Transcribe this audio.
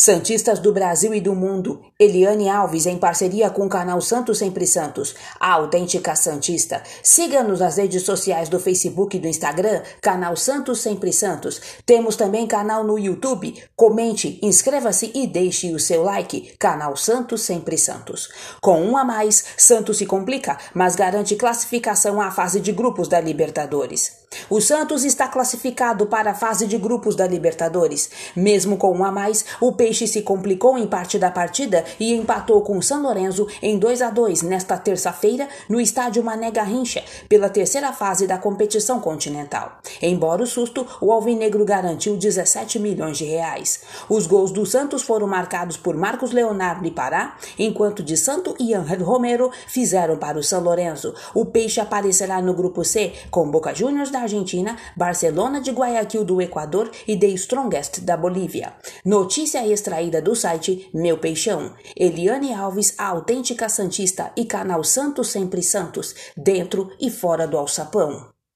Santistas do Brasil e do mundo, Eliane Alves em parceria com o canal Santos Sempre Santos, a autêntica Santista. Siga-nos nas redes sociais do Facebook e do Instagram, canal Santos Sempre Santos. Temos também canal no YouTube. Comente, inscreva-se e deixe o seu like, canal Santos Sempre Santos. Com um a mais, Santos se complica, mas garante classificação à fase de grupos da Libertadores. O Santos está classificado para a fase de grupos da Libertadores. Mesmo com um a mais, o Peixe se complicou em parte da partida e empatou com o São Lourenço em 2 a 2 nesta terça-feira no estádio Mané Garrincha, pela terceira fase da competição continental. Embora o susto, o Alvinegro garantiu 17 milhões de reais. Os gols do Santos foram marcados por Marcos Leonardo e Pará, enquanto de Santo e Angel Romero fizeram para o São Lourenço. O Peixe aparecerá no grupo C com Boca Juniors da Argentina, Barcelona de Guayaquil do Equador e The Strongest da Bolívia. Notícia extraída do site Meu Peixão. Eliane Alves, a autêntica Santista e canal Santos Sempre Santos, dentro e fora do alçapão.